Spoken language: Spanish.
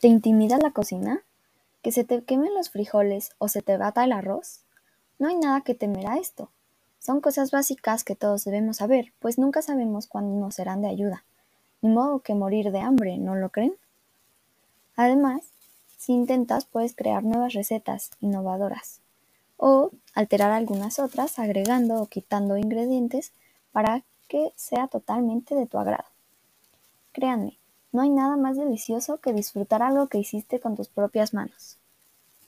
¿Te intimida la cocina? ¿Que se te quemen los frijoles o se te bata el arroz? No hay nada que temer a esto. Son cosas básicas que todos debemos saber, pues nunca sabemos cuándo nos serán de ayuda. Ni modo que morir de hambre, ¿no lo creen? Además, si intentas puedes crear nuevas recetas innovadoras o alterar algunas otras agregando o quitando ingredientes para que sea totalmente de tu agrado. Créanme, no hay nada más delicioso que disfrutar algo que hiciste con tus propias manos.